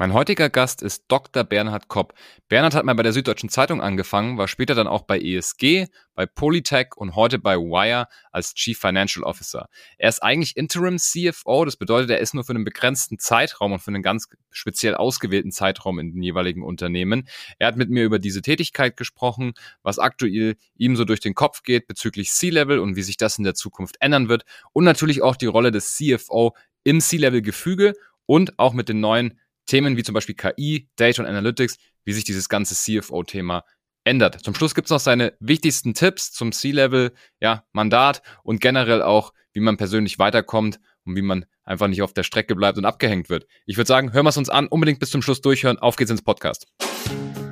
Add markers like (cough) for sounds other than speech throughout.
Mein heutiger Gast ist Dr. Bernhard Kopp. Bernhard hat mal bei der Süddeutschen Zeitung angefangen, war später dann auch bei ESG, bei Polytech und heute bei Wire als Chief Financial Officer. Er ist eigentlich Interim CFO, das bedeutet, er ist nur für einen begrenzten Zeitraum und für einen ganz speziell ausgewählten Zeitraum in den jeweiligen Unternehmen. Er hat mit mir über diese Tätigkeit gesprochen, was aktuell ihm so durch den Kopf geht bezüglich C-Level und wie sich das in der Zukunft ändern wird und natürlich auch die Rolle des CFO im C-Level-Gefüge und auch mit den neuen Themen wie zum Beispiel KI, Data und Analytics, wie sich dieses ganze CFO-Thema ändert. Zum Schluss gibt es noch seine wichtigsten Tipps zum C-Level, ja, Mandat und generell auch, wie man persönlich weiterkommt und wie man einfach nicht auf der Strecke bleibt und abgehängt wird. Ich würde sagen, hören wir es uns an, unbedingt bis zum Schluss durchhören. Auf geht's ins Podcast.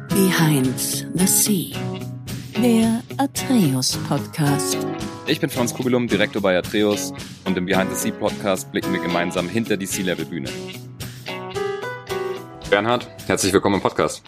Behind the Sea, der Atreus Podcast. Ich bin Franz Kugelum, Direktor bei Atreus und im Behind the Sea Podcast blicken wir gemeinsam hinter die C-Level Bühne. Bernhard, herzlich willkommen im Podcast.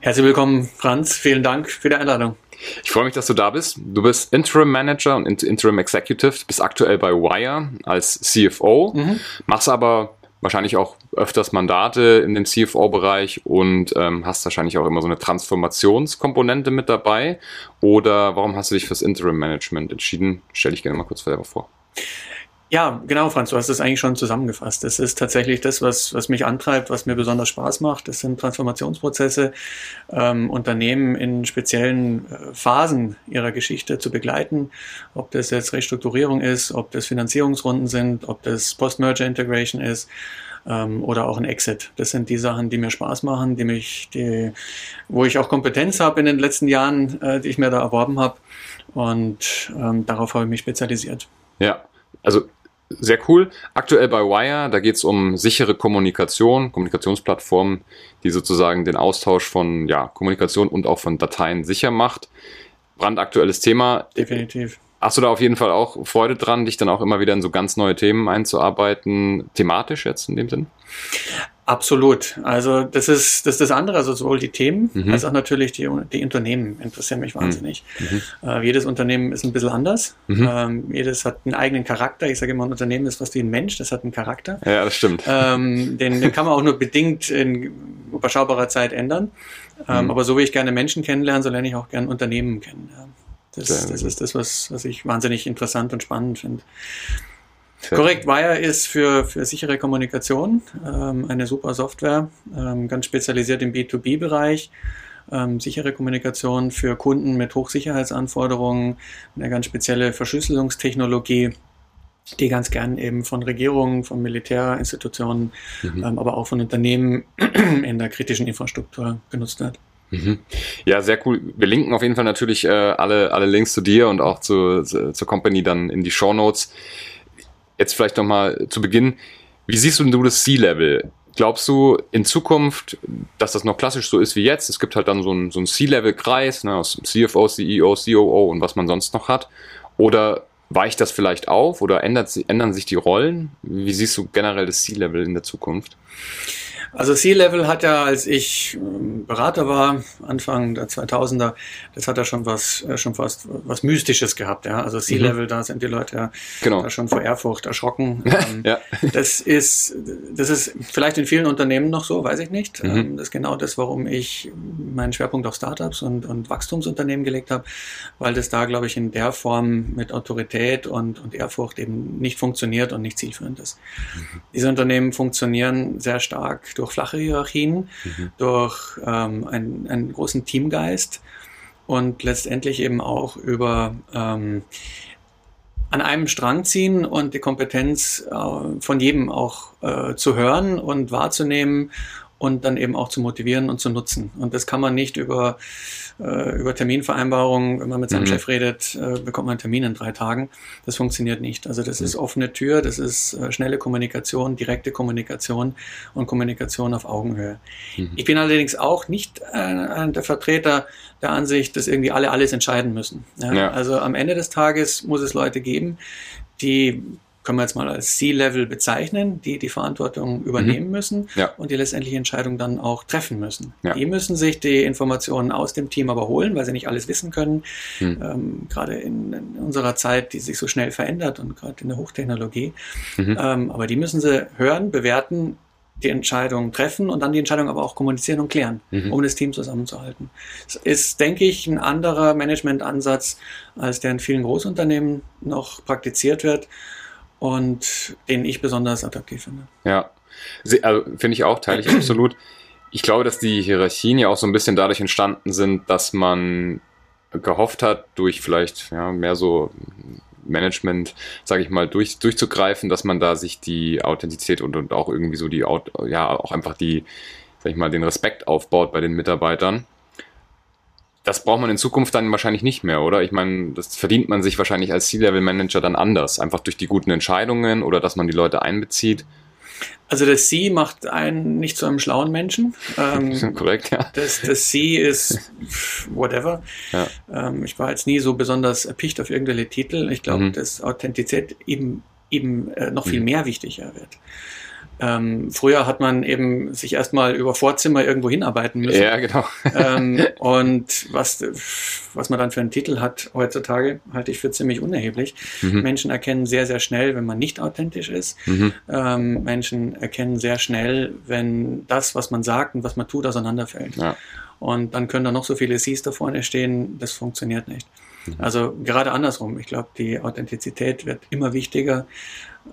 Herzlich willkommen, Franz. Vielen Dank für die Einladung. Ich freue mich, dass du da bist. Du bist Interim Manager und Interim Executive, bist aktuell bei Wire als CFO, mhm. machst aber wahrscheinlich auch öfters Mandate in dem CFO-Bereich und ähm, hast wahrscheinlich auch immer so eine Transformationskomponente mit dabei. Oder warum hast du dich fürs Interim Management entschieden? Stell dich gerne mal kurz selber vor. Ja, genau, Franz, du hast es eigentlich schon zusammengefasst. Das ist tatsächlich das, was, was mich antreibt, was mir besonders Spaß macht. Das sind Transformationsprozesse, ähm, Unternehmen in speziellen äh, Phasen ihrer Geschichte zu begleiten. Ob das jetzt Restrukturierung ist, ob das Finanzierungsrunden sind, ob das Post-Merger Integration ist ähm, oder auch ein Exit. Das sind die Sachen, die mir Spaß machen, die mich, die, wo ich auch Kompetenz habe in den letzten Jahren, äh, die ich mir da erworben habe. Und ähm, darauf habe ich mich spezialisiert. Ja, also sehr cool. Aktuell bei Wire, da geht es um sichere Kommunikation, Kommunikationsplattformen, die sozusagen den Austausch von ja, Kommunikation und auch von Dateien sicher macht. Brandaktuelles Thema. Definitiv. Hast du da auf jeden Fall auch Freude dran, dich dann auch immer wieder in so ganz neue Themen einzuarbeiten, thematisch jetzt in dem Sinn? Absolut. Also das ist das, ist das andere, also sowohl die Themen mhm. als auch natürlich die, die Unternehmen interessieren mich wahnsinnig. Mhm. mhm. Äh, jedes Unternehmen ist ein bisschen anders. Mhm. Ähm, jedes hat einen eigenen Charakter. Ich sage immer, ein Unternehmen ist fast wie ein Mensch, das hat einen Charakter. Ja, das stimmt. Ähm, den, den kann man auch nur bedingt in überschaubarer Zeit ändern. Ähm, mhm. aber so wie ich gerne Menschen kennenlerne, so lerne ich auch gerne Unternehmen kennen. Das, das ist das, was, was ich wahnsinnig interessant und spannend finde. Korrekt, Wire ist für, für sichere Kommunikation ähm, eine super Software, ähm, ganz spezialisiert im B2B-Bereich. Ähm, sichere Kommunikation für Kunden mit Hochsicherheitsanforderungen, eine ganz spezielle Verschlüsselungstechnologie, die ganz gern eben von Regierungen, von Militärinstitutionen, mhm. ähm, aber auch von Unternehmen (clears throat) in der kritischen Infrastruktur genutzt wird. Mhm. Ja, sehr cool. Wir linken auf jeden Fall natürlich äh, alle, alle Links zu dir und auch zu, zu, zur Company dann in die Show Notes. Jetzt vielleicht nochmal zu Beginn. Wie siehst du denn du das C-Level? Glaubst du in Zukunft, dass das noch klassisch so ist wie jetzt? Es gibt halt dann so einen so C-Level-Kreis ne, aus CFO, CEO, COO und was man sonst noch hat. Oder weicht das vielleicht auf oder ändert, ändern sich die Rollen? Wie siehst du generell das C-Level in der Zukunft? Also C-Level hat ja, als ich ähm, Berater war, Anfang der 2000er, das hat ja schon was, äh, schon fast was Mystisches gehabt, ja. Also C-Level, mhm. da sind die Leute ja genau. schon vor Ehrfurcht erschrocken. (laughs) Ähm, ja. Das ist, das ist vielleicht in vielen Unternehmen noch so, weiß ich nicht. Mhm. Ähm, das ist genau das, warum ich meinen Schwerpunkt auf Startups und, und Wachstumsunternehmen gelegt habe, weil das da, glaube ich, in der Form mit Autorität und, und Ehrfurcht eben nicht funktioniert und nicht zielführend ist. Mhm. Diese Unternehmen funktionieren sehr stark durch flache Hierarchien, mhm. durch ähm, einen, einen großen Teamgeist und letztendlich eben auch über ähm, an einem Strang ziehen und die Kompetenz äh, von jedem auch äh, zu hören und wahrzunehmen und dann eben auch zu motivieren und zu nutzen. Und das kann man nicht über, äh, über Terminvereinbarungen, wenn man mit seinem mhm. Chef redet, äh, bekommt man einen Termin in drei Tagen. Das funktioniert nicht. Also das mhm. ist offene Tür, das ist äh, schnelle Kommunikation, direkte Kommunikation und Kommunikation auf Augenhöhe. Mhm. Ich bin allerdings auch nicht äh, der Vertreter der Ansicht, dass irgendwie alle alles entscheiden müssen. Ja? Ja. Also am Ende des Tages muss es Leute geben, die können wir jetzt mal als C-Level bezeichnen, die die Verantwortung übernehmen mhm. müssen ja. und die letztendliche Entscheidung dann auch treffen müssen. Ja. Die müssen sich die Informationen aus dem Team aber holen, weil sie nicht alles wissen können. Mhm. Ähm, gerade in, in, unserer Zeit, die sich so schnell verändert und gerade in der Hochtechnologie. Mhm. Ähm, aber die müssen sie hören, bewerten, die Entscheidung treffen und dann die Entscheidung aber auch kommunizieren und klären, mhm. um das Team zusammenzuhalten. Das ist, denke ich, ein anderer Managementansatz, als der in vielen Großunternehmen noch praktiziert wird und den ich besonders attraktiv finde. Ja, also, finde ich auch, teile ich absolut. Ich glaube, dass die Hierarchien ja auch so ein bisschen dadurch entstanden sind, dass man gehofft hat, durch vielleicht ja, mehr so Management, sage ich mal, durch, durchzugreifen, dass man da sich die Authentizität und, und auch irgendwie so die, ja, auch einfach die, sag ich mal, den Respekt aufbaut bei den Mitarbeitern. Das braucht man in Zukunft dann wahrscheinlich nicht mehr, oder? Ich meine, das verdient man sich wahrscheinlich als C-Level-Manager dann anders, einfach durch die guten Entscheidungen oder dass man die Leute einbezieht. Also das Sie macht einen nicht zu einem schlauen Menschen. Ähm, (laughs) Korrekt, ja. Das, das Sie ist whatever. Ja. Ähm, ich war jetzt nie so besonders erpicht auf irgendwelche Titel. Ich glaube, mhm. dass Authentizität eben, eben äh, noch viel mhm. mehr wichtiger wird. Ähm, früher hat man eben sich erstmal über Vorzimmer irgendwo hinarbeiten müssen. Ja, genau. ähm, (laughs) und was, was man dann für einen Titel hat heutzutage, halte ich für ziemlich unerheblich. Mhm. Menschen erkennen sehr, sehr schnell, wenn man nicht authentisch ist. Mhm. Ähm, Menschen erkennen sehr schnell, wenn das, was man sagt und was man tut, auseinanderfällt. Ja. Und dann können da noch so viele Cs da vorne stehen, das funktioniert nicht. Mhm. Also gerade andersrum. Ich glaube, die Authentizität wird immer wichtiger.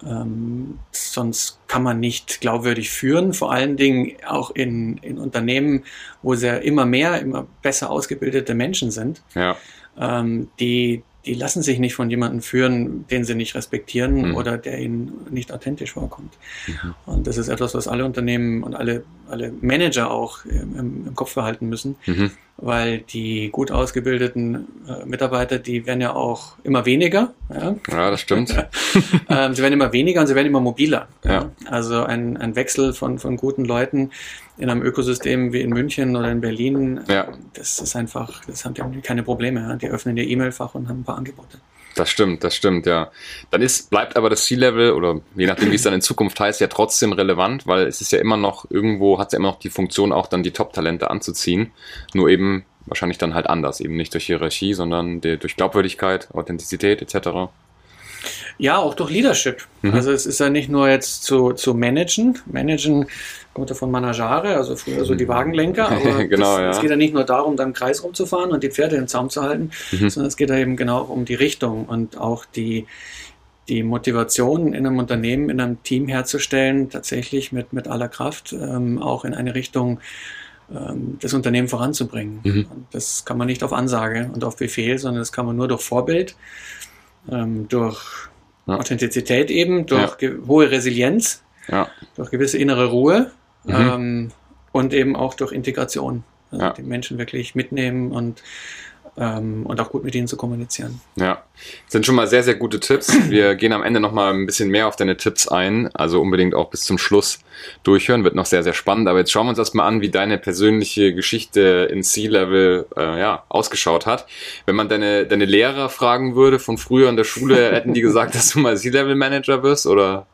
Ähm, sonst kann man nicht glaubwürdig führen, vor allen Dingen auch in, in Unternehmen, wo sehr immer mehr, immer besser ausgebildete Menschen sind, ja. ähm, die, die lassen sich nicht von jemandem führen, den sie nicht respektieren mhm. oder der ihnen nicht authentisch vorkommt. Mhm. Und das ist etwas, was alle Unternehmen und alle, alle Manager auch im, im Kopf behalten müssen, mhm. weil die gut ausgebildeten äh, Mitarbeiter, die werden ja auch immer weniger. Ja, ja das stimmt. (laughs) ähm, sie werden immer weniger und sie werden immer mobiler. Ja. ja. Also ein, ein Wechsel von, von guten Leuten in einem Ökosystem wie in München oder in Berlin, ja. das ist einfach, das haben die keine Probleme. Die öffnen ihr E-Mail-Fach und haben ein paar Angebote. Das stimmt, das stimmt, ja. Dann ist, bleibt aber das C-Level oder je nachdem, wie es dann in Zukunft heißt, ja trotzdem relevant, weil es ist ja immer noch, irgendwo hat es ja immer noch die Funktion, auch dann die Top-Talente anzuziehen. Nur eben wahrscheinlich dann halt anders, eben nicht durch Hierarchie, sondern durch Glaubwürdigkeit, Authentizität etc. Ja, auch durch Leadership. Mhm. Also es ist ja nicht nur jetzt zu, zu managen. Managen kommt ja von Managare, also früher so die mhm. Wagenlenker. (laughs) Aber genau, das, ja. es geht ja nicht nur darum, dann im Kreis rumzufahren und die Pferde im Zaum zu halten, mhm. sondern es geht ja eben genau um die Richtung und auch die, die Motivation in einem Unternehmen, in einem Team herzustellen, tatsächlich mit, mit aller Kraft ähm, auch in eine Richtung ähm, das Unternehmen voranzubringen. Mhm. das kann man nicht auf Ansage und auf Befehl, sondern das kann man nur durch Vorbild, ähm, durch ja. Authentizität eben, durch ja. hohe Resilienz, ja. durch gewisse innere Ruhe mhm. ähm, und eben auch durch Integration. Also ja. die Menschen wirklich mitnehmen und ähm, und auch gut mit ihnen zu kommunizieren. Ja, das sind schon mal sehr, sehr gute Tipps. Wir (clears throat) gehen am Ende noch mal ein bisschen mehr auf deine Tipps ein, also unbedingt auch bis zum Schluss durchhören, wird noch sehr, sehr spannend. Aber jetzt schauen wir uns erstmal an, wie deine persönliche Geschichte in C-Level äh, ja, ausgeschaut hat. Wenn man deine, deine Lehrer fragen würde von früher in der Schule, hätten die gesagt, (laughs) dass du mal C-Level-Manager wirst oder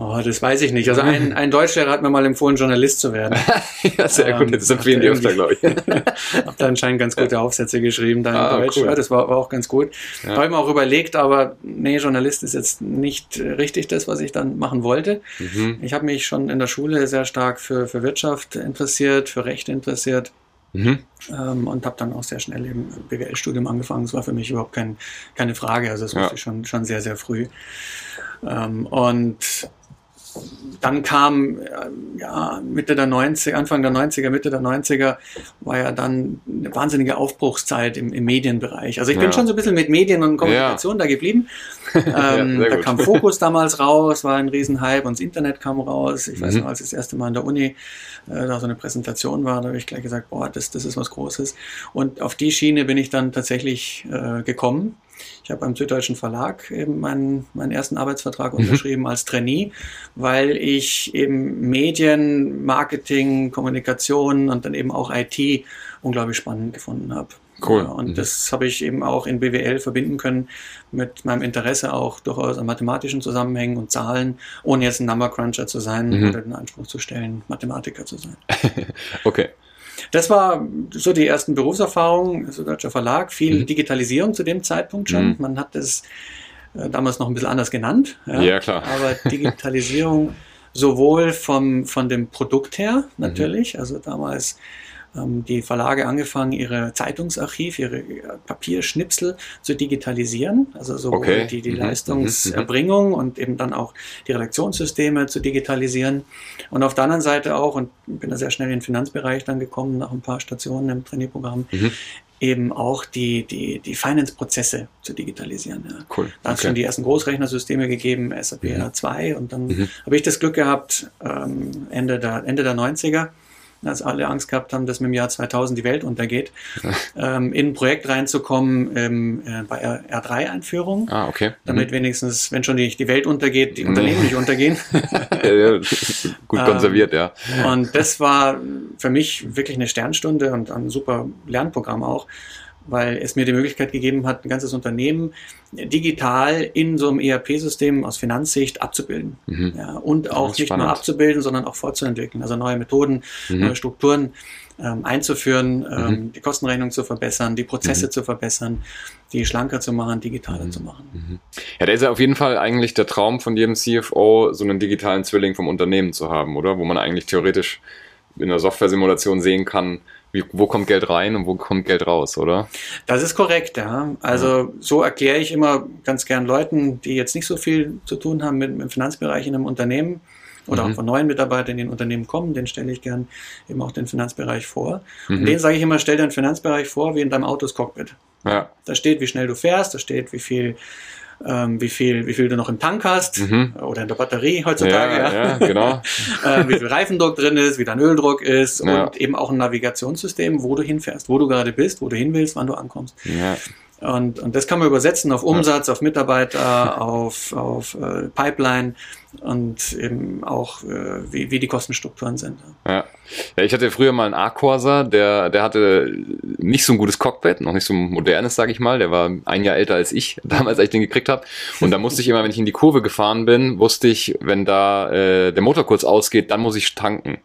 Oh, das weiß ich nicht. Also ein, (laughs) ein Deutschlehrer hat mir mal empfohlen, Journalist zu werden. (laughs) ja, sehr ähm, gut. Das empfehlen die öfter, glaube ich. (laughs) hab da anscheinend ganz gute Aufsätze geschrieben da in ah, Deutsch. Cool. Ja, das war, war, auch ganz gut. Ja. Habe ich mir auch überlegt, aber nee, Journalist ist jetzt nicht richtig das, was ich dann machen wollte. Mhm. Ich habe mich schon in der Schule sehr stark für, für Wirtschaft interessiert, für Recht interessiert. Mhm. Ähm, und habe dann auch sehr schnell im BWL-Studium angefangen. Das war für mich überhaupt kein, keine Frage. Also das ja. wusste ich schon, schon sehr, sehr früh. Ähm, und dann kam äh, ja, Mitte der 90er, Anfang der 90er, Mitte der 90er war ja dann eine wahnsinnige Aufbruchszeit im, im Medienbereich. Also ich ja. bin schon so ein bisschen mit Medien und Kommunikation ja. da geblieben. (laughs) Ähm, da kam Fokus damals raus, war ein Riesenhype und das Internet kam raus. Ich mhm. weiß noch, als ich das erste Mal an der Uni äh, da so eine Präsentation war, da habe ich gleich gesagt, boah, das, das ist was Großes. Und auf die Schiene bin ich dann tatsächlich äh, gekommen. Ich habe beim Süddeutschen Verlag eben meinen, meinen ersten Arbeitsvertrag mhm. unterschrieben als Trainee, weil ich eben Medien, Marketing, Kommunikation und dann eben auch IT unglaublich spannend gefunden habe. Cool. Ja, und mhm. das habe ich eben auch in BWL verbinden können mit meinem Interesse auch durchaus an mathematischen Zusammenhängen und Zahlen, ohne jetzt ein Number Cruncher zu sein mhm. oder den Anspruch zu stellen, Mathematiker zu sein. (laughs) okay. Das war so die ersten Berufserfahrungen, also Deutscher Verlag, viel mhm. Digitalisierung zu dem Zeitpunkt schon. Mhm. Man hat das äh, damals noch ein bisschen anders genannt. Ja, ja klar. Aber Digitalisierung sowohl vom, von dem Produkt her natürlich, mhm. also damals die Verlage angefangen, ihre Zeitungsarchiv, ihre äh, Papierschnipsel zu digitalisieren, also sowohl okay. die, die mhm. Leistungserbringung mhm. und eben dann auch die Redaktionssysteme zu digitalisieren. Und auf der anderen Seite auch, und bin da sehr schnell in den Finanzbereich dann gekommen, nach ein paar Stationen im Trainierprogramm, mhm eben auch die, die, die Finance-Prozesse zu digitalisieren. Ja. Cool. Da hat es okay. schon die ersten Großrechnersysteme gegeben, SAP mhm. R2 und dann mhm. habe ich das Glück gehabt, ähm, Ende, der, Ende der 90er, als alle Angst gehabt haben, dass mit dem Jahr 2000 die Welt untergeht, ähm, in ein Projekt reinzukommen ähm, äh, bei R3-Einführung. Ah, okay. Damit mhm. wenigstens, wenn schon die, die Welt untergeht, die Unternehmen nicht untergehen. (laughs) Gut konserviert, ja. Und das war für mich wirklich eine Sternstunde und ein super Lernprogramm auch weil es mir die Möglichkeit gegeben hat, ein ganzes Unternehmen digital in so einem ERP-System aus Finanzsicht abzubilden. Mhm. Ja, und auch nicht spannend. nur abzubilden, sondern auch fortzuentwickeln. Also neue Methoden, mhm. neue Strukturen ähm, einzuführen, ähm, mhm. die Kostenrechnung zu verbessern, die Prozesse mhm. zu verbessern, die schlanker zu machen, digitaler mhm. zu machen. Mhm. Ja, da ist ja auf jeden Fall eigentlich der Traum von jedem CFO, so einen digitalen Zwilling vom Unternehmen zu haben, oder? Wo man eigentlich theoretisch in der Software-Simulation sehen kann, wie, wo kommt Geld rein und wo kommt Geld raus, oder? Das ist korrekt, ja. Also ja. so erkläre ich immer ganz gern Leuten, die jetzt nicht so viel zu tun haben mit, mit dem Finanzbereich in einem Unternehmen oder mhm. auch von neuen Mitarbeitern in den Unternehmen kommen, den stelle ich gern eben auch den Finanzbereich vor. Mhm. Und denen sage ich immer, stell dir den Finanzbereich vor wie in deinem Autos Cockpit. Ja. Da steht, wie schnell du fährst, da steht, wie viel ähm, wie, viel, wie viel du noch im Tank hast mhm. oder in der Batterie heutzutage. Ja, ja. ja genau. (laughs) äh, wie viel Reifendruck drin ist, wie dein Öldruck ist ja. und eben auch ein Navigationssystem, wo du hinfährst, wo du gerade bist, wo du hin willst, wann du ankommst. Ja. Und, und das kann man übersetzen auf Umsatz, auf Mitarbeiter, (laughs) auf, auf äh, Pipeline und eben auch, äh, wie, wie die Kostenstrukturen sind. Ja. ja, ich hatte früher mal einen A-Corsa, der, der hatte nicht so ein gutes Cockpit, noch nicht so ein modernes, sage ich mal. Der war ein Jahr älter als ich, (laughs) damals, als ich den gekriegt habe. Und da musste ich immer, wenn ich in die Kurve gefahren bin, wusste ich, wenn da äh, der Motor kurz ausgeht, dann muss ich tanken.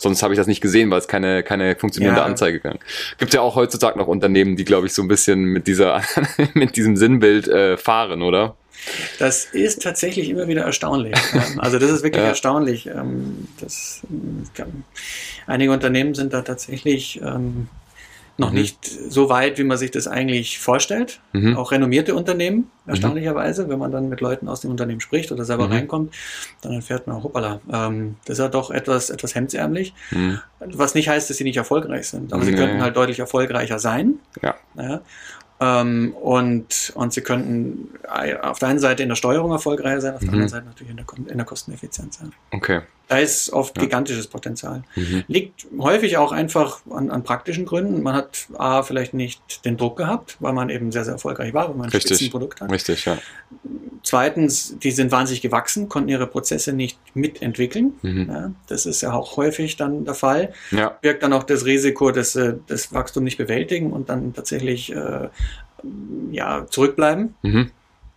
Sonst habe ich das nicht gesehen, weil es keine, keine funktionierende ja. Anzeige gab. Gibt ja auch heutzutage noch Unternehmen, die, glaube ich, so ein bisschen mit dieser, (laughs) mit diesem Sinnbild äh, fahren, oder? Das ist tatsächlich immer wieder erstaunlich. Ähm, also das ist wirklich (laughs) ja. erstaunlich. Ähm, das, ähm, einige Unternehmen sind da tatsächlich noch mhm. nicht so weit, wie man sich das eigentlich vorstellt. Mhm. Auch renommierte Unternehmen, mhm. erstaunlicherweise, wenn man dann mit Leuten aus dem Unternehmen spricht oder selber mhm. reinkommt, dann erfährt man, hoppala, ähm, das ist ja doch etwas, etwas hemdsärmlich. Mhm. Was nicht heißt, dass sie nicht erfolgreich sind, aber sie könnten halt deutlich erfolgreicher sein. Ja. ja. Ähm, und, und sie könnten auf der einen Seite in der Steuerung erfolgreicher sein, auf der anderen Seite natürlich in der, in der Kosteneffizienz. Ja. Okay. Da ist oft ja. gigantisches Potenzial. Mhm. Liegt häufig auch einfach an, an, praktischen Gründen. Man hat A, vielleicht nicht den Druck gehabt, weil man eben sehr, sehr erfolgreich war, weil man ein Richtig. Spitzenprodukt hat. Richtig, ja. Zweitens, die sind wahnsinnig gewachsen, konnten ihre Prozesse nicht mitentwickeln. Mhm. Ja, das ist ja auch häufig dann der Fall. Ja. Birgt dann auch das Risiko, dass sie das Wachstum nicht bewältigen und dann tatsächlich äh, ja, zurückbleiben. Mhm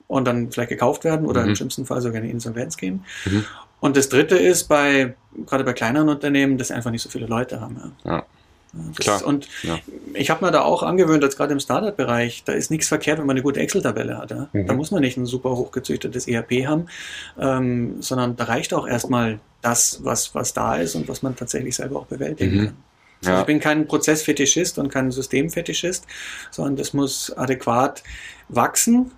und dann vielleicht gekauft werden oder mhm. im schlimmsten Fall sogar in Insolvenz gehen. Mhm. Und das dritte ist bei, gerade bei kleineren Unternehmen, dass sie einfach nicht so viele Leute haben. Ja. ja. Klar. Ist, und ja. ich habe mir da auch angewöhnt, dass gerade im Startup-Bereich, da ist nichts verkehrt, wenn man eine gute Excel-Tabelle hat. Ja? Mhm. Da muss man nicht ein super hochgezüchtetes ERP haben, ähm, sondern da reicht auch erstmal das, was, was da ist und was man tatsächlich selber auch bewältigen mhm. kann. Also ja. Ich bin kein Prozessfetischist und kein Systemfetischist, sondern das muss adäquat wachsen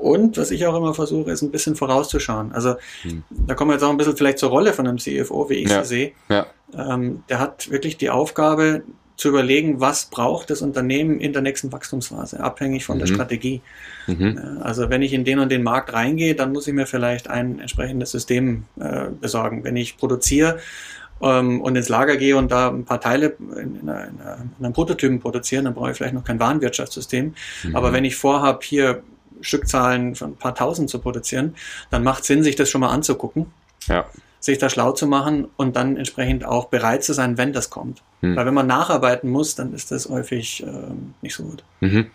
und was ich auch immer versuche, ist ein bisschen vorauszuschauen. Also hm. da kommen wir jetzt auch ein bisschen vielleicht zur Rolle von einem CFO, wie ich ja. sie sehe. Ja. Ähm, der hat wirklich die Aufgabe zu überlegen, was braucht das Unternehmen in der nächsten Wachstumsphase, abhängig von mhm. der Strategie. Mhm. Also wenn ich in den und den Markt reingehe, dann muss ich mir vielleicht ein entsprechendes System äh, besorgen. Wenn ich produziere, ähm, und ins Lager gehe und da ein paar Teile in, in, einer, in einem Prototypen produzieren, dann brauche ich vielleicht noch kein Warenwirtschaftssystem. Mhm. Aber wenn ich vorhabe, hier Stückzahlen von ein paar tausend zu produzieren, dann macht Sinn, sich das schon mal anzugucken. Ja. Sich da schlau zu machen und dann entsprechend auch bereit zu sein, wenn das kommt. Hm. Weil wenn man nacharbeiten muss, dann ist das häufig ähm, nicht so gut. Mhm.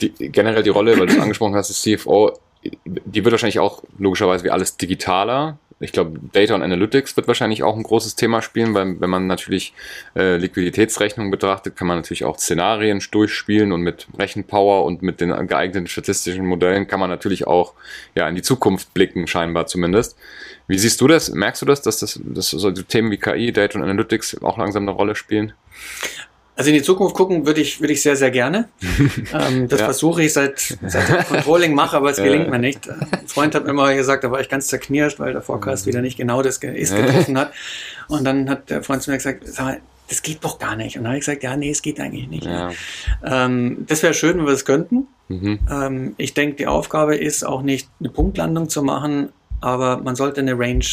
Die, generell die Rolle, weil du es (clears throat) angesprochen hast, das CFO, die wird wahrscheinlich auch logischerweise wie alles digitaler ich glaube, Data und Analytics wird wahrscheinlich auch ein großes Thema spielen, weil wenn man natürlich äh, Liquiditätsrechnungen betrachtet, kann man natürlich auch Szenarien durchspielen und mit Rechenpower und mit den geeigneten statistischen Modellen kann man natürlich auch ja in die Zukunft blicken, scheinbar zumindest. Wie siehst du das? Merkst du das, dass das, dass so Themen wie KI, Data und Analytics auch langsam eine Rolle spielen? Also in die Zukunft gucken würde ich, würde ich sehr, sehr gerne. (laughs) ähm, das ja. versuche ich seit, seit ich Controlling mache, aber es (laughs) gelingt mir nicht. Ein Freund hat mir immer gesagt, da war ich ganz zerknirscht, weil der Forecast mhm. wieder nicht genau das ist getroffen hat. Und dann hat der Freund zu mir gesagt, sag mal, das geht doch gar nicht. Und dann habe ich gesagt, ja, nee, es geht eigentlich nicht. Ja. Ähm, das wäre schön, wenn wir es könnten. Mhm. Ähm, ich denke, die Aufgabe ist auch nicht eine Punktlandung zu machen, aber man sollte eine Range,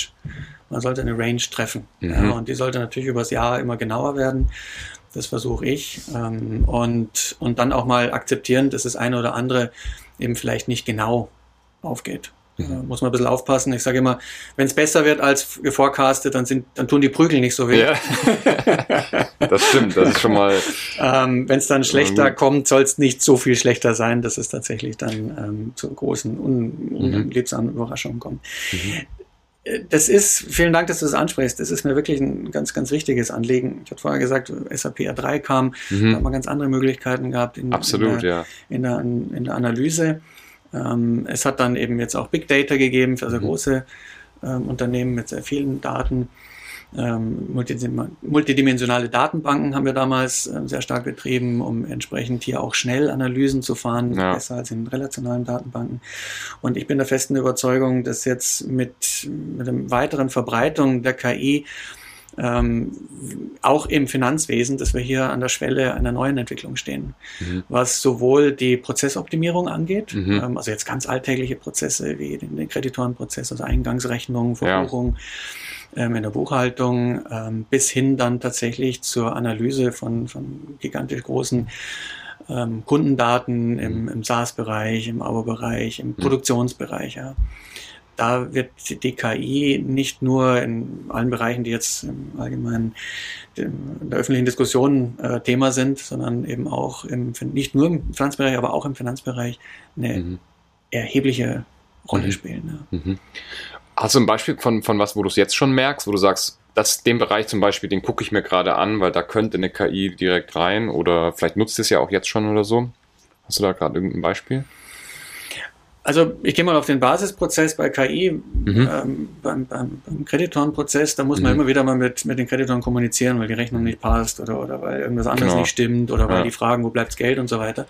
man sollte eine Range treffen. Mhm. Ja, und die sollte natürlich übers Jahr immer genauer werden. Das versuche ich. Ähm, und, und dann auch mal akzeptieren, dass das eine oder andere eben vielleicht nicht genau aufgeht. Mhm. Muss man ein bisschen aufpassen. Ich sage immer, wenn es besser wird als geforecastet, dann, sind, dann tun die Prügel nicht so weh. Ja. (laughs) das stimmt, das ist schon mal. (laughs) ähm, wenn es dann schlechter mhm. kommt, soll es nicht so viel schlechter sein, dass es tatsächlich dann ähm, zu großen, un unliebsamen Überraschungen kommt. Mhm das ist, vielen Dank, dass du das ansprichst. Das ist mir wirklich ein ganz, ganz wichtiges Anliegen. Ich hatte vorher gesagt, SAP R3 kam, mhm. da hat man ganz andere Möglichkeiten gehabt in, Absolut, in, der, ja. in, der, in der Analyse. Ähm, es hat dann eben jetzt auch Big Data gegeben für sehr mhm. große ähm, Unternehmen mit sehr vielen Daten. Ähm, multidimensionale Datenbanken haben wir damals äh, sehr stark betrieben, um entsprechend hier auch schnell Analysen zu fahren, ja. besser als in relationalen Datenbanken. Und ich bin der festen Überzeugung, dass jetzt mit, mit der weiteren Verbreitung der KI ähm, auch im Finanzwesen, dass wir hier an der Schwelle einer neuen Entwicklung stehen, mhm. was sowohl die Prozessoptimierung angeht, mhm. ähm, also jetzt ganz alltägliche Prozesse wie den, den Kreditorenprozess, also Eingangsrechnung, Verbuchung, ja ähm, in der Buchhaltung ähm, bis hin dann tatsächlich zur Analyse von, von gigantisch großen ähm, Kundendaten im, im SaaS-Bereich, im Abo-Bereich, im mhm. Produktionsbereich. Ja. Da wird die KI nicht nur in allen Bereichen, die jetzt im Allgemeinen in der öffentlichen Diskussion äh, Thema sind, sondern eben auch im, nicht nur im Finanzbereich, aber auch im Finanzbereich eine mhm. erhebliche Rolle mhm. spielen. Ja. Hast du ein Beispiel von, von was, wo du es jetzt schon merkst, wo du sagst, dass den Bereich zum Beispiel, den gucke ich mir gerade an, weil da könnte eine KI direkt rein oder vielleicht nutzt es ja auch jetzt schon oder so? Hast du da gerade irgendein Beispiel? Also ich gehe mal auf den Basisprozess bei KI, mhm. ähm, beim, beim, beim Kreditorenprozess, da muss man mhm. immer wieder mal mit, mit den Kreditoren kommunizieren, weil die Rechnung nicht passt oder, oder weil irgendwas anderes genau. nicht stimmt oder weil ja. die fragen, wo bleibt das Geld und so weiter.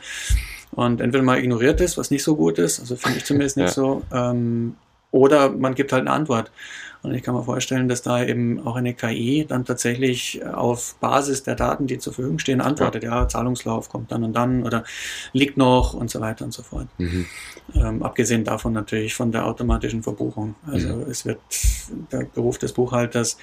Und entweder mal ignoriert ist, was nicht so gut ist, also finde ich zumindest nicht ja. so, ähm, oder man gibt halt eine Antwort. Und ich kann mir vorstellen, dass da eben auch eine KI dann tatsächlich auf Basis der Daten, die zur Verfügung stehen, antwortet. Ja, ja Zahlungslauf kommt dann und dann oder liegt noch und so weiter und so fort. Mhm. Ähm, abgesehen davon natürlich von der automatischen Verbuchung. Also mhm. es wird der Beruf des Buchhalters,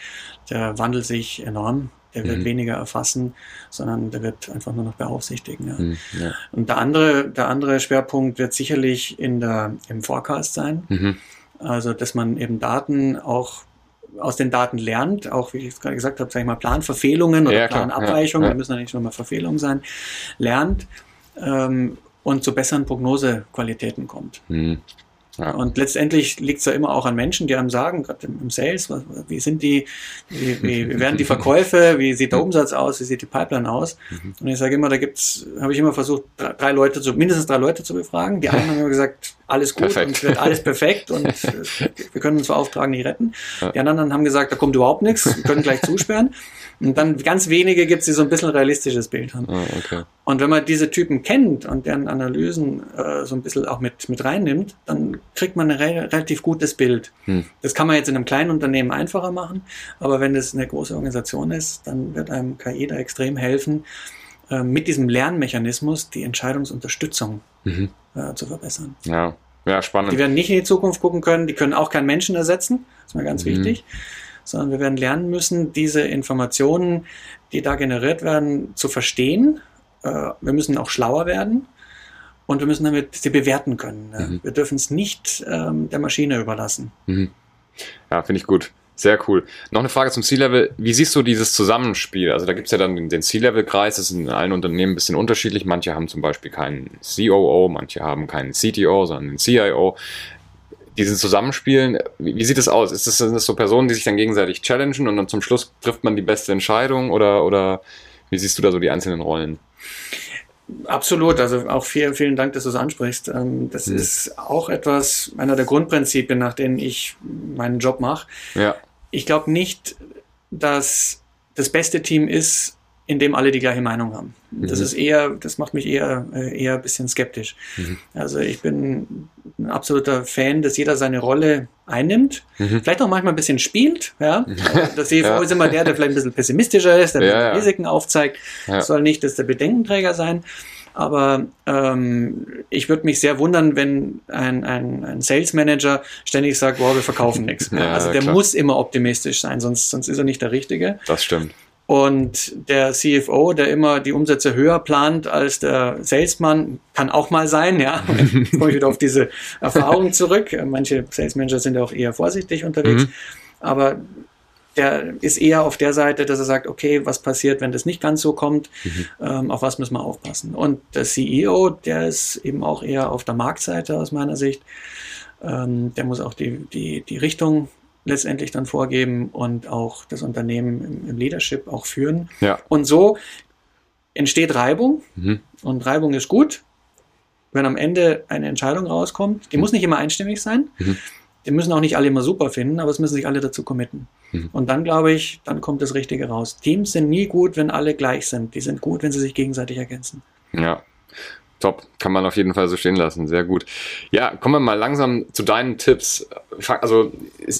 der wandelt sich enorm. Der wird mhm. weniger erfassen, sondern der wird einfach nur noch beaufsichtigen. Ja. Mhm, ja. Und der andere, der andere Schwerpunkt wird sicherlich in der, im Forecast sein. Also, dass man eben Daten auch aus den Daten lernt, auch wie ich es gerade gesagt habe, sage ich mal, Planverfehlungen oder ja, Planabweichungen, ja, ja. müssen ja nicht nur mal Verfehlungen sein, lernt ähm, und zu besseren Prognosequalitäten kommt. Mhm. Ja. Und letztendlich liegt es ja immer auch an Menschen, die einem sagen, gerade im Sales, wie sind die, wie, wie, werden die Verkäufe, wie sieht der Umsatz aus, wie sieht die Pipeline aus. Mhm. Und ich sage immer, da gibt's, habe ich immer versucht, drei, Leute zu, mindestens drei Leute zu befragen. Die (laughs) einen haben immer gesagt, alles gut perfekt. und es wird alles perfekt und (laughs) wir können uns beauftragen, nicht retten. Die anderen haben gesagt, da kommt überhaupt nichts, wir können gleich zusperren. Und dann ganz wenige gibt es, die so ein bisschen realistisches Bild haben. Oh, okay. Und wenn man diese Typen kennt und deren Analysen äh, so ein bisschen auch mit, mit reinnimmt, dann kriegt man ein re relativ gutes Bild. Hm. Das kann man jetzt in einem kleinen Unternehmen einfacher machen, aber wenn es eine große Organisation ist, dann wird einem KI da extrem helfen, äh, mit diesem Lernmechanismus die Entscheidungsunterstützung mhm. Äh, zu verbessern. Ja. ja, spannend. Die werden nicht in die Zukunft gucken können, die können auch keinen Menschen ersetzen, das ist mir ganz mhm. wichtig sondern wir werden lernen müssen, diese Informationen, die da generiert werden, zu verstehen. Äh, wir müssen auch schlauer werden und wir müssen damit sie bewerten können. Mhm. Wir dürfen es nicht ähm, der Maschine überlassen. Mhm. Ja, finde ich gut. Sehr cool. Noch eine Frage zum C-Level. Wie siehst du dieses Zusammenspiel? Also da gibt es ja dann den C-Level-Kreis, das ist in allen Unternehmen ein bisschen unterschiedlich. Manche haben zum Beispiel keinen COO, manche haben keinen CTO, sondern einen CIO dieses Zusammenspielen, wie, wie sieht es aus? Ist das, sind das so Personen, die sich dann gegenseitig challengen und dann zum Schluss trifft man die beste Entscheidung oder, oder wie siehst du da so die einzelnen Rollen? Absolut, also auch vielen, vielen Dank, dass du es ansprichst. Ähm, das mhm. ist auch etwas, einer der Grundprinzipien, nach denen ich meinen Job mache. Ja. Ich glaube nicht, dass das beste Team ist, in dem alle die gleiche Meinung haben. Das mhm. ist eher, das macht mich eher, äh, eher ein bisschen skeptisch. Mhm. Also ich bin ein absoluter Fan, dass jeder seine Rolle einnimmt, mhm. vielleicht auch manchmal ein bisschen spielt, ja. Der CFO ja. ist immer der, der vielleicht ein bisschen pessimistischer ist, der ja, ja. Risiken aufzeigt. Ja. Soll nicht dass der Bedenkenträger sein. Aber ähm, ich würde mich sehr wundern, wenn ein, ein, ein Sales Manager ständig sagt, wow, wir verkaufen nichts. (laughs) Ja, also der klar. muss immer optimistisch sein, sonst, sonst ist er nicht der Richtige. Das stimmt. Und der CFO, der immer die Umsätze höher plant als der Salesman, kann auch mal sein, ja. (laughs) Jetzt komme ich wieder auf diese Erfahrung zurück. Manche Sales Manager sind ja auch eher vorsichtig unterwegs. Mhm. Aber der ist eher auf der Seite, dass er sagt, okay, was passiert, wenn das nicht ganz so kommt, mhm. ähm, auf was müssen wir aufpassen. Und der CEO, der ist eben auch eher auf der Marktseite aus meiner Sicht. Ähm, der muss auch die, die, die Richtung letztendlich dann vorgeben und auch das Unternehmen im, im Leadership auch führen. Ja. Und so entsteht Reibung mhm. und Reibung ist gut, wenn am Ende eine Entscheidung rauskommt. Die mhm. muss nicht immer einstimmig sein. Die müssen auch nicht alle immer super finden, aber es müssen sich alle dazu committen. Mhm. Und dann glaube ich, dann kommt das Richtige raus. Teams sind nie gut, wenn alle gleich sind. Die sind gut, wenn sie sich gegenseitig ergänzen. Ja, Top, kann man auf jeden Fall so stehen lassen, sehr gut. Ja, kommen wir mal langsam zu deinen Tipps. Also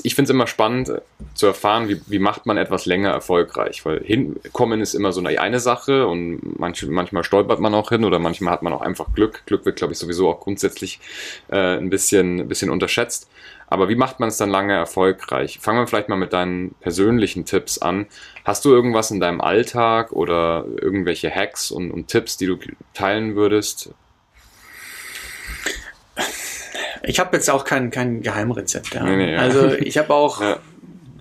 ich finde es immer spannend zu erfahren, wie, wie macht man etwas länger erfolgreich, weil hinkommen ist immer so eine, eine Sache und manch, manchmal stolpert man auch hin oder manchmal hat man auch einfach Glück. Glück wird, glaube ich, sowieso auch grundsätzlich äh, ein, bisschen, ein bisschen unterschätzt. Aber wie macht man es dann lange erfolgreich? Fangen wir vielleicht mal mit deinen persönlichen Tipps an. Hast du irgendwas in deinem Alltag oder irgendwelche Hacks und, und Tipps, die du teilen würdest? Ich habe jetzt auch kein, kein Geheimrezept. Ja. Nee, nee, ja. Also ich habe auch (laughs) ja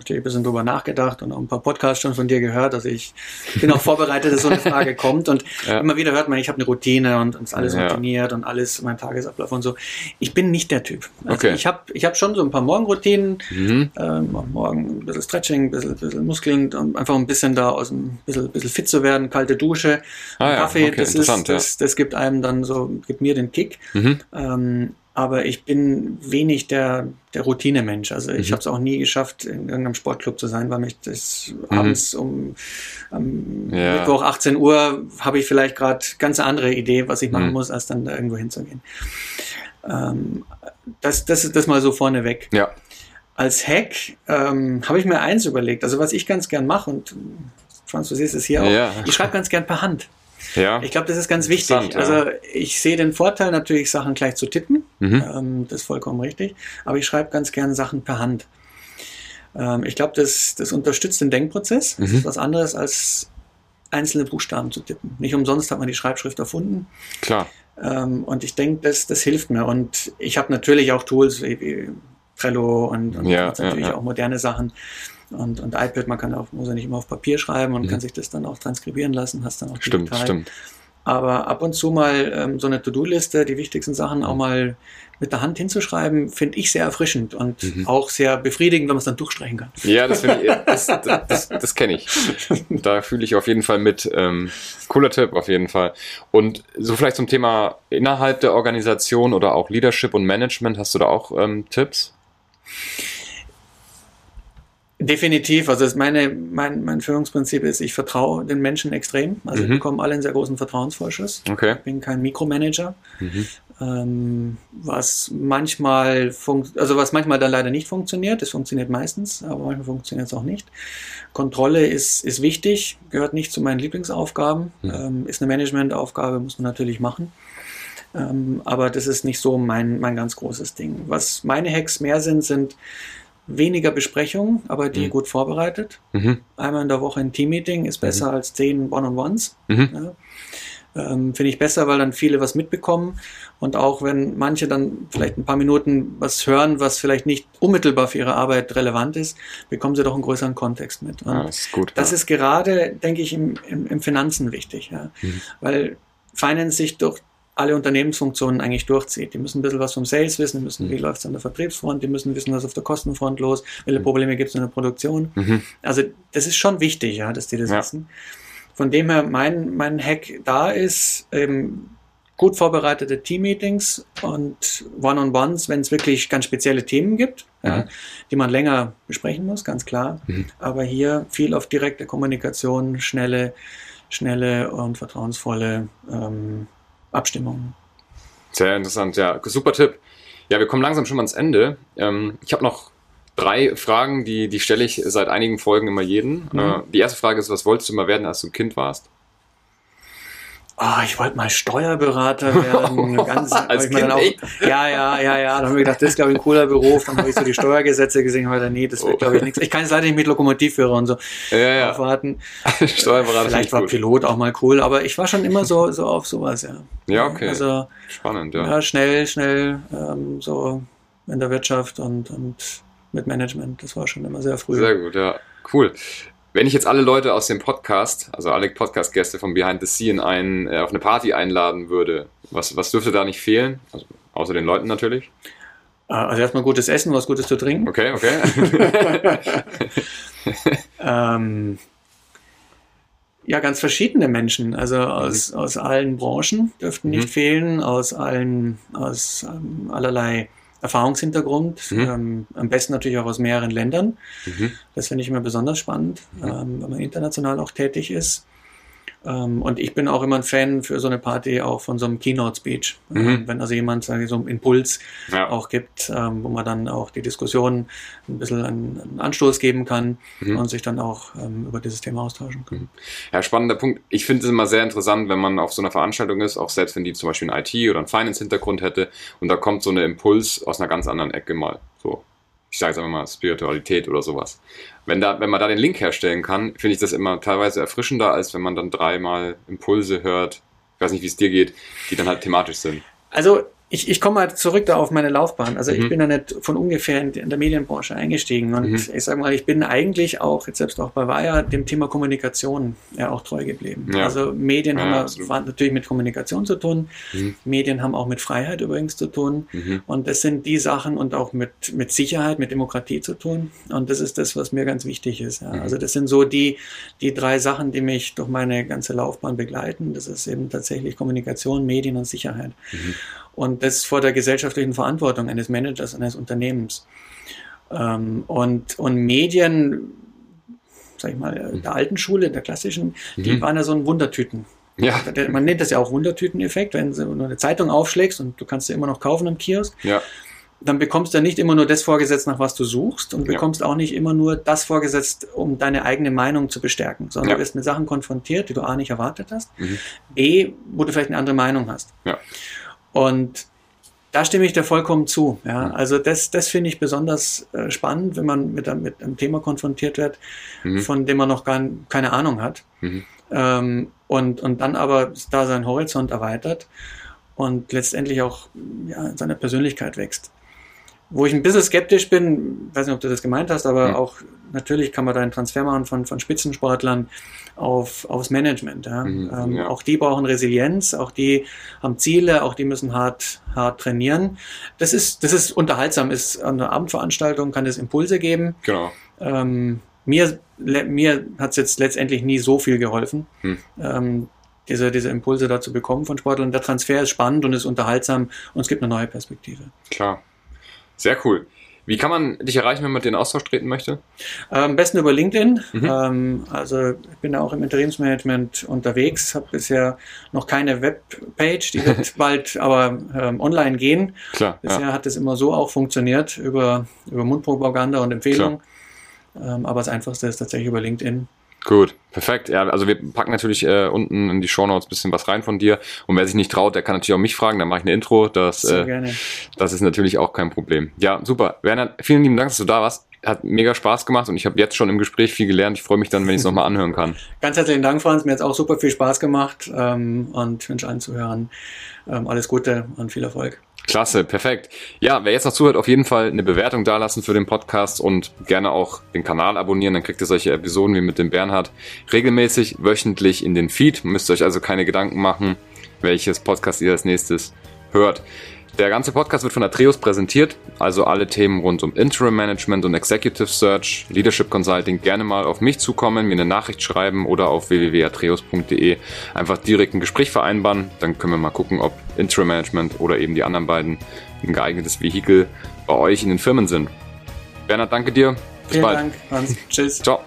natürlich ein bisschen drüber nachgedacht und auch ein paar Podcasts schon von dir gehört. Also ich bin auch vorbereitet, dass so eine Frage (laughs) kommt. Und ja. immer wieder hört man, ich habe eine Routine und, ist alles ja. routiniert und alles, mein Tagesablauf und so. Ich bin nicht der Typ. Also okay. Ich habe ich hab schon so ein paar Morgenroutinen. Mhm. Ähm, morgen ein bisschen Stretching, ein bisschen, bisschen Muskeln, um einfach ein bisschen da aus ein bisschen, bisschen fit zu werden. Kalte Dusche, ah, Kaffee, ja. okay, das, ist, das, das gibt einem dann so, gibt mir den Kick. Mhm. Ähm, aber ich bin wenig der, der Routinemensch. Also ich mhm. habe es auch nie geschafft, in irgendeinem Sportclub zu sein, weil mich das mhm. abends um um ja. Mittwoch 18 Uhr habe ich vielleicht gerade ganz andere Idee, was ich machen mhm. muss, als dann da irgendwo hinzugehen. Ähm, das, das, das mal so vorneweg. Ja. Als Hack ähm, habe ich mir eins überlegt. Also was ich ganz gern mache und Franz, du siehst es hier auch. Ja. Ich schreibe ganz gern per Hand. Ja. Ich glaube, das ist ganz wichtig. Ja. Also ich sehe den Vorteil natürlich, Sachen gleich zu tippen. Mhm. Ähm, das ist vollkommen richtig. Aber ich schreibe ganz gerne Sachen per Hand. Ähm, ich glaube, das, das unterstützt den Denkprozess. Mhm. Das ist was anderes als einzelne Buchstaben zu tippen. Nicht umsonst hat man die Schreibschrift erfunden. Klar. Ähm, und ich denke, das, das hilft mir. Und ich habe natürlich auch Tools wie, wie Trello und, und ja, natürlich auch moderne Sachen und, und iPad, man kann auch, muss ja nicht immer auf Papier schreiben und mhm. kann sich das dann auch transkribieren lassen, hast dann auch Stimmt, digital. stimmt. Aber ab und zu mal ähm, so eine To-Do-Liste, die wichtigsten Sachen auch mal mit der Hand hinzuschreiben, finde ich sehr erfrischend und mhm. auch sehr befriedigend, wenn man es dann durchstreichen kann. Ja, das finde ich, das, das, das, das kenne ich. Da fühle ich auf jeden Fall mit. Ähm, cooler Tipp auf jeden Fall. Und so vielleicht zum Thema innerhalb der Organisation oder auch Leadership und Management, hast du da auch ähm, Tipps? Definitiv. Also meine, mein, mein Führungsprinzip ist, ich vertraue den Menschen extrem. Also mhm. bekommen alle einen sehr großen Vertrauensvorschuss. Okay. Ich bin kein Mikromanager. Mhm. Ähm, was manchmal also was manchmal dann leider nicht funktioniert. Es funktioniert meistens, aber manchmal funktioniert es auch nicht. Kontrolle ist, ist wichtig, gehört nicht zu meinen Lieblingsaufgaben. Mhm. Ähm, ist eine Managementaufgabe, muss man natürlich machen. Ähm, aber das ist nicht so mein, mein ganz großes Ding. Was meine Hacks mehr sind, sind weniger Besprechungen, aber die mhm. gut vorbereitet. Mhm. Einmal in der Woche ein Teammeeting ist besser mhm. als zehn One-on-Ones. Mhm. Ja. Ähm, Finde ich besser, weil dann viele was mitbekommen und auch wenn manche dann vielleicht ein paar Minuten was hören, was vielleicht nicht unmittelbar für ihre Arbeit relevant ist, bekommen sie doch einen größeren Kontext mit. Ja, das ist gut. Das ja. ist gerade, denke ich, im, im, im Finanzen wichtig, ja. Mhm. weil Finance sich durch alle Unternehmensfunktionen eigentlich durchzieht. Die müssen ein bisschen was vom Sales wissen, die müssen, mhm. wie läuft es an der Vertriebsfront, die müssen wissen, was auf der Kostenfront los, welche mhm. Probleme gibt es in der Produktion. Mhm. Also das ist schon wichtig, ja, dass die das ja. wissen. Von dem her, mein, mein Hack da ist, eben gut vorbereitete Team-Meetings und One-on-Ones, wenn es wirklich ganz spezielle Themen gibt, mhm. ja, die man länger besprechen muss, ganz klar. Mhm. Aber hier viel auf direkte Kommunikation, schnelle, schnelle und vertrauensvolle ähm, Abstimmungen. Sehr interessant, ja. Super Tipp. Ja, wir kommen langsam schon mal ans Ende. Ähm, ich habe noch drei Fragen, die, die stelle ich seit einigen Folgen immer jeden. Mhm. Äh, die erste Frage ist, was wolltest du mal werden, als du ein Kind warst? Oh, ich wollte mal Steuerberater (laughs) werden. Ganz, Als kind auch, (laughs) ja, ja, ja, ja. Dann habe ich gedacht, das ist, glaube ich, ein cooler Beruf. Dann habe ich so die Steuergesetze gesehen habe nee, das wird, glaube ich, nichts. Ich kann es leider nicht mit Lokomotivführer und so ja, ja. aufwarten. (laughs) Steuerberater Vielleicht war cool. Pilot auch mal cool, aber ich war schon immer so, so auf sowas, ja. Ja, okay. Also, Spannend, ja. Ja, schnell, schnell, ähm, so in der Wirtschaft und, und mit Management. Das war schon immer sehr früh. Sehr gut, ja. Cool. Wenn ich jetzt alle Leute aus dem Podcast, also alle Podcast-Gäste von Behind the Scene, ein, äh, auf eine Party einladen würde, was, was dürfte da nicht fehlen? Also, außer den Leuten natürlich. Ah, also erstmal gutes Essen, was Gutes zu trinken. Okay, okay. (laughs) ähm, ja, ganz verschiedene Menschen, also aus, mhm. aus allen Branchen dürften nicht mhm. fehlen, aus allen, aus ähm, allerlei Erfahrungshintergrund, mhm. ähm, am besten natürlich auch aus mehreren Ländern. Mhm. Das finde ich immer besonders spannend, mhm. ähm, wenn man international auch tätig ist. Ähm, und ich bin auch immer ein Fan für so eine Party auch von so einem Keynote-Speech. Mhm. Ähm, wenn also jemand sage ich, so einen Impuls ja. auch gibt, ähm, wo man dann auch die Diskussion ein bisschen einen, einen Anstoß geben kann mhm. und sich dann auch ähm, über dieses Thema austauschen kann. Mhm. Ja, spannender Punkt. Ich finde es immer sehr interessant, wenn man auf so einer Veranstaltung ist, auch selbst wenn die zum Beispiel einen IT- oder einen Finance-Hintergrund hätte und da kommt so eine Impuls aus einer ganz anderen Ecke mal. So, ich sage es einfach mal, Spiritualität oder sowas. Wenn, da, wenn man da den Link herstellen kann, finde ich das immer teilweise erfrischender, als wenn man dann dreimal Impulse hört, ich weiß nicht, wie es dir geht, die dann halt thematisch sind. Also ich, ich komme mal zurück da auf meine Laufbahn. Also mhm. ich bin ja nicht von ungefähr in, in der Medienbranche eingestiegen. Und mhm. ich sage mal, ich bin eigentlich auch, jetzt selbst auch bei Wire, dem Thema Kommunikation ja auch treu geblieben. Ja. Also Medien ja, haben natürlich mit Kommunikation zu tun. Mhm. Medien haben auch mit Freiheit übrigens zu tun. Mhm. Und das sind die Sachen und auch mit, mit Sicherheit, mit Demokratie zu tun. Und das ist das, was mir ganz wichtig ist. Ja. Mhm. Also das sind so die, die drei Sachen, die mich durch meine ganze Laufbahn begleiten. Das ist eben tatsächlich Kommunikation, Medien und Sicherheit. Mhm und das vor der gesellschaftlichen Verantwortung eines Managers, eines Unternehmens. Ähm, und, und Medien, sag ich mal, der alten Schule, der klassischen, mhm. die waren ja so ein Wundertüten. Ja. Man nennt das ja auch Wundertüteneffekt, wenn du eine Zeitung aufschlägst und du kannst sie immer noch kaufen im Kiosk. Ja. Dann bekommst du ja nicht immer nur das vorgesetzt, nach was du suchst und ja. bekommst auch nicht immer nur das vorgesetzt, um deine eigene Meinung zu bestärken, sondern ja. du wirst mit Sachen konfrontiert, die du A nicht erwartet hast, mhm. B, wo du vielleicht eine andere Meinung hast. Ja. Und da stimme ich dir vollkommen zu. Ja. Also das, das finde ich besonders äh, spannend, wenn man mit, mit einem Thema konfrontiert wird, mhm. von dem man noch gar keine Ahnung hat. Mhm. Ähm, und, und dann aber da seinen Horizont erweitert und letztendlich auch ja, seine Persönlichkeit wächst. Wo ich ein bisschen skeptisch bin, weiß nicht, ob du das gemeint hast, aber mhm. auch natürlich kann man da einen Transfer machen von, von Spitzensportlern auf, aufs Management. Ja. Mhm, ähm, ja. Auch die brauchen Resilienz, auch die haben Ziele, auch die müssen hart, hart trainieren. Das ist, das ist unterhaltsam, ist an einer Abendveranstaltung kann es Impulse geben. Genau. Ähm, mir mir hat es jetzt letztendlich nie so viel geholfen. Mhm. Ähm, diese, diese Impulse dazu bekommen von Sportlern. Der Transfer ist spannend und ist unterhaltsam und es gibt eine neue Perspektive. Klar. Sehr cool. Wie kann man dich erreichen, wenn man den Austausch treten möchte? Am besten über LinkedIn. Mhm. Ähm, also ich bin auch im Interimsmanagement unterwegs, habe bisher noch keine Webpage, die wird (laughs) bald aber ähm, online gehen. Klar, bisher ja. hat es immer so auch funktioniert über, über Mundpropaganda und Empfehlungen. Ähm, aber das Einfachste ist tatsächlich über LinkedIn. Gut, perfekt. Ja, also wir packen natürlich äh, unten in die Show Notes ein bisschen was rein von dir. Und wer sich nicht traut, der kann natürlich auch mich fragen, dann mache ich eine Intro. Das, Sehr äh, gerne. das ist natürlich auch kein Problem. Ja, super. Werner, vielen lieben Dank, dass du da warst. Hat mega Spaß gemacht und ich habe jetzt schon im Gespräch viel gelernt. Ich freue mich dann, wenn ich es nochmal anhören kann. (laughs) Ganz herzlichen Dank, Franz. Mir hat es auch super viel Spaß gemacht ähm, und wünsche allen Zuhörern ähm, alles Gute und viel Erfolg. Klasse, perfekt. Ja, wer jetzt noch zuhört, auf jeden Fall eine Bewertung dalassen für den Podcast und gerne auch den Kanal abonnieren, dann kriegt ihr solche Episoden wie mit dem Bernhard regelmäßig wöchentlich in den Feed. Müsst euch also keine Gedanken machen. welches Podcast ihr als nächstes hört. Der ganze Podcast wird von Atreus präsentiert, also alle Themen rund um Interim Management und Executive Search, Leadership Consulting gerne mal auf mich zukommen, mir eine Nachricht schreiben oder auf www.atreus.de einfach direkt ein Gespräch vereinbaren. Dann können wir mal gucken, ob Interim Management oder eben die anderen beiden ein geeignetes Vehikel bei euch in den Firmen sind. Bernhard, danke dir. Bis Vielen bald. Dank, Hans. Tschüss. Ciao.